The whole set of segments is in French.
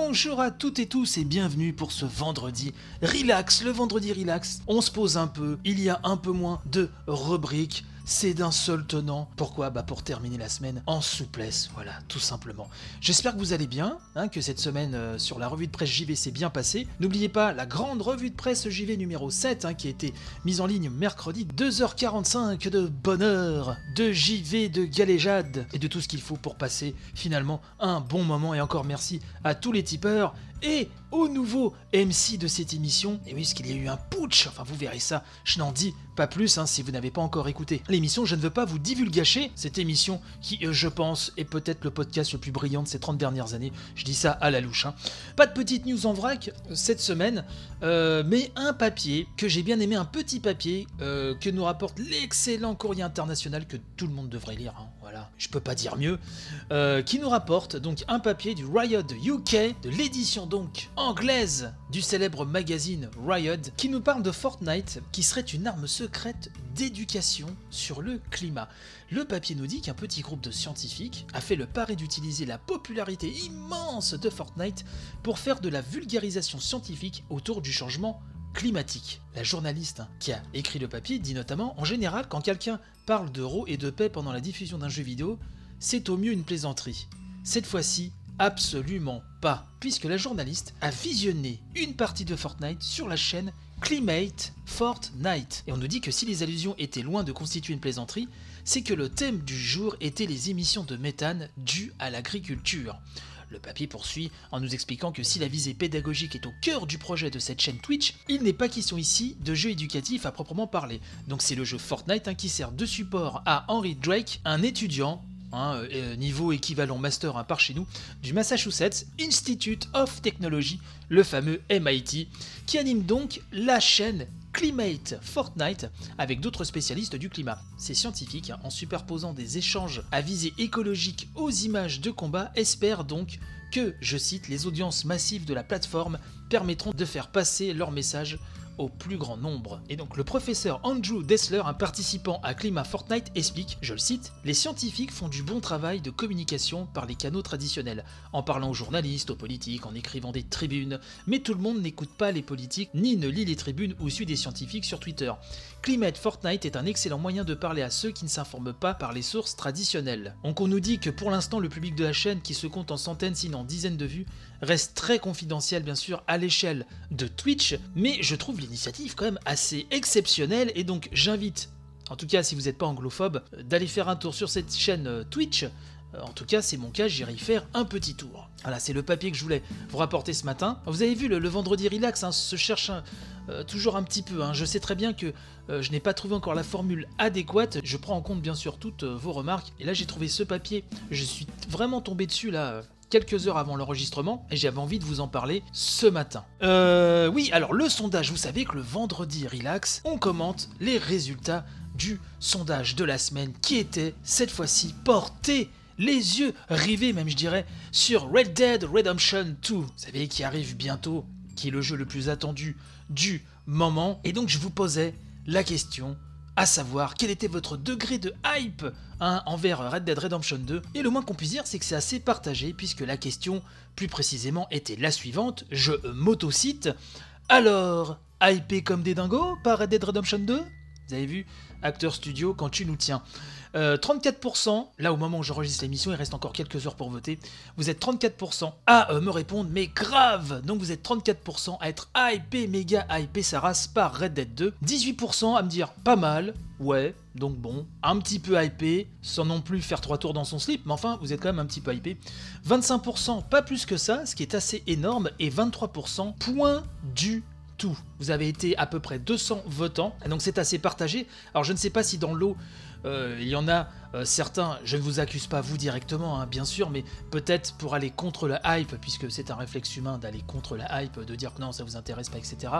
Bonjour à toutes et tous et bienvenue pour ce vendredi relax. Le vendredi relax, on se pose un peu, il y a un peu moins de rubriques c'est d'un seul tenant. Pourquoi Bah pour terminer la semaine en souplesse, voilà, tout simplement. J'espère que vous allez bien, hein, que cette semaine euh, sur la revue de presse JV s'est bien passée. N'oubliez pas la grande revue de presse JV numéro 7 hein, qui a été mise en ligne mercredi 2h45 de bonheur, de JV, de galéjade et de tout ce qu'il faut pour passer finalement un bon moment. Et encore merci à tous les tipeurs et au nouveau MC de cette émission. Et oui, parce qu'il y a eu un putsch, enfin vous verrez ça, je n'en dis pas plus hein, si vous n'avez pas encore écouté l'émission. Je ne veux pas vous divulgacher cette émission qui, euh, je pense, est peut-être le podcast le plus brillant de ces 30 dernières années. Je dis ça à la louche. Hein. Pas de petite news en vrac euh, cette semaine, euh, mais un papier que j'ai bien aimé, un petit papier que nous rapporte l'excellent courrier international que tout le monde devrait lire. Hein, voilà, je peux pas dire mieux, qui nous rapporte donc un papier du Riot UK, de l'édition donc anglaise du célèbre magazine Riot, qui nous parle de Fortnite, qui serait une arme secrète d'éducation sur le climat. Le papier nous dit qu'un petit groupe de scientifiques a fait le pari d'utiliser la popularité immense de Fortnite pour faire de la vulgarisation scientifique autour du changement climatique. La journaliste qui a écrit le papier dit notamment En général, quand quelqu'un parle d'euro et de paix pendant la diffusion d'un jeu vidéo, c'est au mieux une plaisanterie. Cette fois-ci, Absolument pas, puisque la journaliste a visionné une partie de Fortnite sur la chaîne Climate Fortnite. Et on nous dit que si les allusions étaient loin de constituer une plaisanterie, c'est que le thème du jour était les émissions de méthane dues à l'agriculture. Le papier poursuit en nous expliquant que si la visée pédagogique est au cœur du projet de cette chaîne Twitch, il n'est pas question ici de jeu éducatif à proprement parler. Donc c'est le jeu Fortnite hein, qui sert de support à Henry Drake, un étudiant Hein, euh, niveau équivalent master hein, par chez nous, du Massachusetts Institute of Technology, le fameux MIT, qui anime donc la chaîne Climate Fortnite avec d'autres spécialistes du climat. Ces scientifiques, hein, en superposant des échanges à visée écologique aux images de combat, espèrent donc que, je cite, les audiences massives de la plateforme permettront de faire passer leur message au plus grand nombre. Et donc le professeur Andrew Dessler, un participant à Climat Fortnite, explique, je le cite, Les scientifiques font du bon travail de communication par les canaux traditionnels, en parlant aux journalistes, aux politiques, en écrivant des tribunes, mais tout le monde n'écoute pas les politiques, ni ne lit les tribunes ou suit des scientifiques sur Twitter. Climate Fortnite est un excellent moyen de parler à ceux qui ne s'informent pas par les sources traditionnelles. Donc on nous dit que pour l'instant le public de la chaîne, qui se compte en centaines sinon dizaines de vues, reste très confidentiel bien sûr à l'échelle de Twitch, mais je trouve l'initiative quand même assez exceptionnelle et donc j'invite, en tout cas si vous n'êtes pas anglophobe, d'aller faire un tour sur cette chaîne euh, Twitch. Euh, en tout cas, c'est mon cas, j'irai faire un petit tour. Voilà, c'est le papier que je voulais vous rapporter ce matin. Vous avez vu, le, vendredi relax hein, se cherche euh, toujours un petit peu. Hein. Je sais très bien que je n'ai pas trouvé encore la formule adéquate. Je prends en compte bien sûr toutes vos remarques. Et là, j'ai trouvé ce papier. Je suis vraiment tombé dessus là quelques heures avant l'enregistrement et j'avais envie de vous en parler ce matin. Euh, oui, alors le sondage, vous savez que le vendredi relax, on commente les résultats du sondage de la semaine qui était cette fois-ci porté les yeux rivés même je dirais sur Red Dead Redemption 2, vous savez qui arrive bientôt, qui est le jeu le plus attendu du moment et donc je vous posais la question à savoir quel était votre degré de hype hein, envers Red Dead Redemption 2. Et le moins qu'on puisse dire, c'est que c'est assez partagé, puisque la question, plus précisément, était la suivante, je m'autocite. Alors, hypé comme des dingos par Red Dead Redemption 2 Vous avez vu Acteur Studio, quand tu nous tiens. 34%, euh, là au moment où j'enregistre l'émission, il reste encore quelques heures pour voter, vous êtes 34% à euh, me répondre, mais grave Donc vous êtes 34% à être hypé, méga hypé sa race par Red Dead 2, 18% à me dire pas mal, ouais, donc bon, un petit peu hypé, sans non plus faire trois tours dans son slip, mais enfin, vous êtes quand même un petit peu hypé. 25%, pas plus que ça, ce qui est assez énorme, et 23%, point du tout. Vous avez été à peu près 200 votants, donc c'est assez partagé. Alors je ne sais pas si dans l'eau, euh, il y en a euh, certains, je ne vous accuse pas vous directement, hein, bien sûr, mais peut-être pour aller contre la hype, puisque c'est un réflexe humain d'aller contre la hype, de dire que non, ça vous intéresse pas, etc.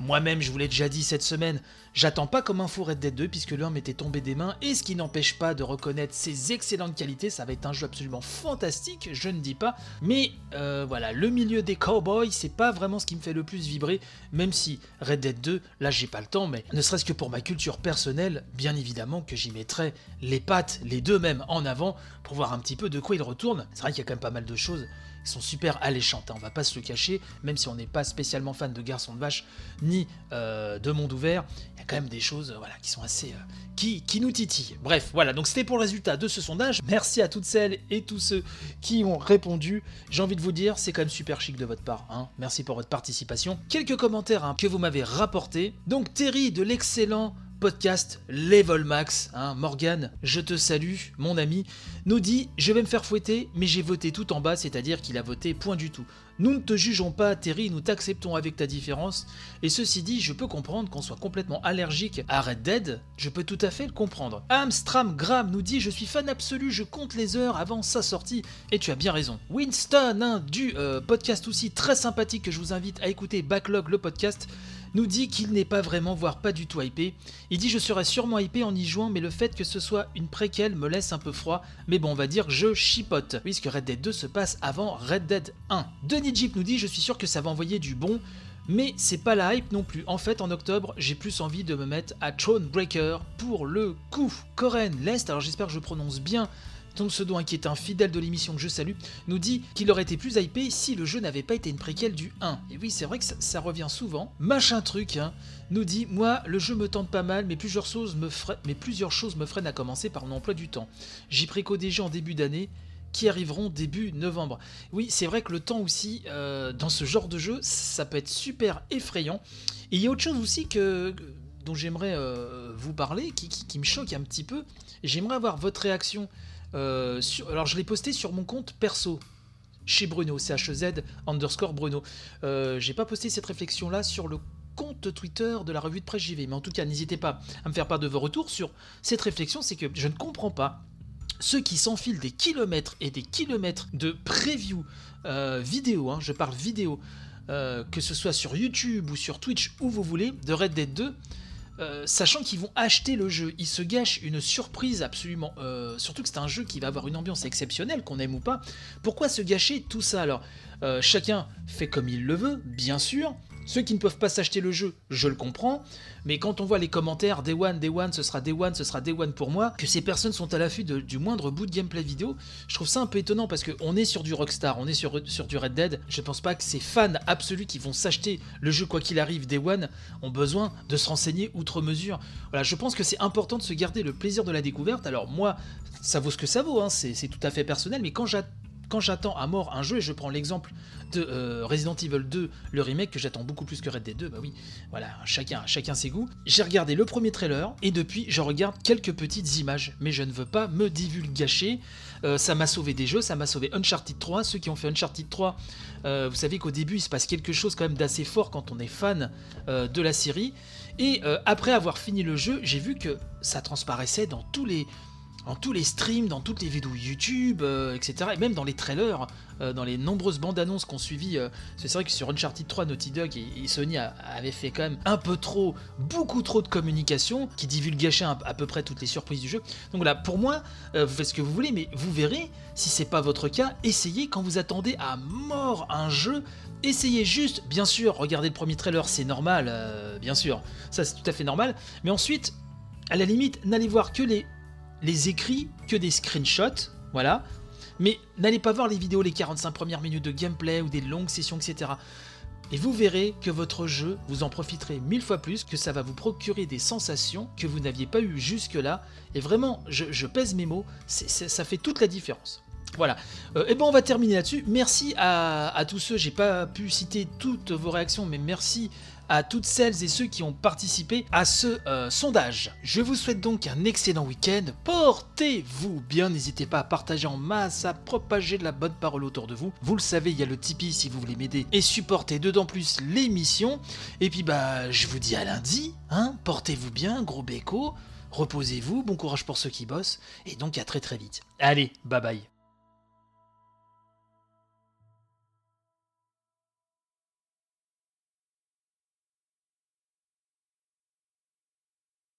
Moi-même, je vous l'ai déjà dit cette semaine, j'attends pas comme un fou Red Dead 2, puisque l'homme m'était tombé des mains, et ce qui n'empêche pas de reconnaître ses excellentes qualités, ça va être un jeu absolument fantastique, je ne dis pas, mais euh, voilà, le milieu des cowboys, c'est pas vraiment ce qui me fait le plus vibrer, même si Red Dead 2, là j'ai pas le temps, mais ne serait-ce que pour ma culture personnelle, bien évidemment que j'y mettrai les pattes, les deux même en avant, pour voir un petit peu de quoi il retourne. C'est vrai qu'il y a quand même pas mal de choses qui sont super alléchantes, hein, on va pas se le cacher, même si on n'est pas spécialement fan de Garçon de Vache ni euh, de Monde Ouvert, il y a quand même des choses euh, voilà, qui sont assez... Euh, qui, qui nous titillent. Bref, voilà, donc c'était pour le résultat de ce sondage. Merci à toutes celles et tous ceux qui ont répondu. J'ai envie de vous dire, c'est quand même super chic de votre part. Hein. Merci pour votre participation. Quelques commentaires hein, que vous m'avez rapportés. Donc Terry de l'excellent podcast Level Max, hein, Morgan, je te salue, mon ami, nous dit Je vais me faire fouetter, mais j'ai voté tout en bas, c'est-à-dire qu'il a voté point du tout. Nous ne te jugeons pas, Terry, nous t'acceptons avec ta différence. Et ceci dit, je peux comprendre qu'on soit complètement allergique à Red Dead, je peux tout à fait le comprendre. Amstram Graham nous dit Je suis fan absolu, je compte les heures avant sa sortie. Et tu as bien raison. Winston, hein, du euh, podcast aussi très sympathique que je vous invite à écouter, Backlog le podcast nous dit qu'il n'est pas vraiment, voire pas du tout hypé. Il dit je serais sûrement hypé en y jouant, mais le fait que ce soit une préquelle me laisse un peu froid. Mais bon, on va dire je chipote, puisque Red Dead 2 se passe avant Red Dead 1. Denis Jeep nous dit je suis sûr que ça va envoyer du bon. Mais c'est pas la hype non plus. En fait, en octobre, j'ai plus envie de me mettre à Thronebreaker pour le coup. Coren Lest, alors j'espère que je prononce bien ton pseudo, qui est un fidèle de l'émission que je salue, nous dit qu'il aurait été plus hypé si le jeu n'avait pas été une préquelle du 1. Et oui, c'est vrai que ça, revient souvent. Machin truc, hein, nous dit Moi, le jeu me tente pas mal, mais plusieurs choses me, mais plusieurs choses me freinent à commencer par mon emploi du temps. J'y préco des jeux en début d'année qui arriveront début novembre. Oui, c'est vrai que le temps aussi, euh, dans ce genre de jeu, ça peut être super effrayant. Et il y a autre chose aussi que, dont j'aimerais euh, vous parler, qui, me choque un petit peu. J'aimerais avoir votre réaction euh, alors je l'ai posté sur mon compte perso, chez Bruno, CHZ underscore Bruno. Euh, j'ai pas posté cette réflexion-là sur le compte Twitter de la revue de presse JV. Mais en tout cas, n'hésitez pas à me faire part de vos retours sur cette réflexion. C'est que je ne comprends pas ceux qui s'enfilent des kilomètres et des kilomètres de preview euh, vidéo, hein, je parle vidéo, que ce soit sur YouTube ou sur Twitch, où vous voulez, de Red Dead 2. Euh, sachant qu'ils vont acheter le jeu, ils se gâchent une surprise absolument. Euh, surtout que c'est un jeu qui va avoir une ambiance exceptionnelle, qu'on aime ou pas. Pourquoi se gâcher tout ça alors? Euh, Chacun fait comme il le veut, bien sûr, ceux qui ne peuvent pas s'acheter le jeu, je le comprends, mais quand on voit les commentaires Day One, Day One, ce sera Day One, ce sera Day One pour moi, que ces personnes sont à l'affût du moindre bout de gameplay vidéo, je trouve ça un peu étonnant parce qu'on est sur du Rockstar, on est sur, du Red Dead. Je pense pas que ces fans absolus qui vont s'acheter le jeu quoi qu'il arrive Day One ont besoin de se renseigner outre mesure. Voilà, je pense que c'est important de se garder le plaisir de la découverte. Alors moi, ça vaut ce que ça vaut, hein, c'est tout à fait personnel, mais quand j'attends quand j'attends à mort un jeu, et je prends l'exemple de euh, Resident Evil 2, le remake que j'attends beaucoup plus que Red Dead 2, bah oui, voilà, chacun, chacun ses goûts. J'ai regardé le premier trailer et depuis je regarde quelques petites images, mais je ne veux pas me divulgacher. Euh, ça m'a sauvé des jeux, ça m'a sauvé Uncharted 3. Ceux qui ont fait Uncharted 3, euh, vous savez qu'au début il se passe quelque chose quand même d'assez fort quand on est fan de la série. Et après avoir fini le jeu, j'ai vu que ça transparaissait dans tous les dans tous les streams, dans toutes les vidéos YouTube, euh, etc. Et même dans les trailers, euh, dans les nombreuses bandes annonces qu'on suivi. Euh, c'est vrai que sur Uncharted 3, Naughty Dog et, Sony avaient fait quand même un peu trop, beaucoup trop de communication qui divulgachait à, à peu près toutes les surprises du jeu. Donc voilà, pour moi, vous faites ce que vous voulez, mais vous verrez, si c'est pas votre cas, essayez quand vous attendez à mort un jeu. Essayez juste, bien sûr, regardez le premier trailer, c'est normal, bien sûr, ça c'est tout à fait normal. Mais ensuite, à la limite, n'allez voir que les les écrits que des screenshots, voilà. Mais n'allez pas voir les vidéos, les 45 premières minutes de gameplay ou des longues sessions, etc. Et vous verrez que votre jeu, vous en profiterez mille fois plus, que ça va vous procurer des sensations que vous n'aviez pas eues jusque-là. Et vraiment, je, pèse mes mots, ça fait toute la différence. Voilà. et euh, eh ben on va terminer là-dessus. Merci à, tous ceux, j'ai pas pu citer toutes vos réactions, mais merci à toutes celles et ceux qui ont participé à ce euh, sondage. Je vous souhaite donc un excellent week-end. Portez-vous bien, n'hésitez pas à partager en masse, à propager de la bonne parole autour de vous. Vous le savez, il y a le Tipeee si vous voulez m'aider et supporter dedans plus l'émission. Et puis bah, je vous dis à lundi. Hein Portez-vous bien, gros béco. Reposez-vous, bon courage pour ceux qui bossent, et donc à très très vite. Allez, bye bye.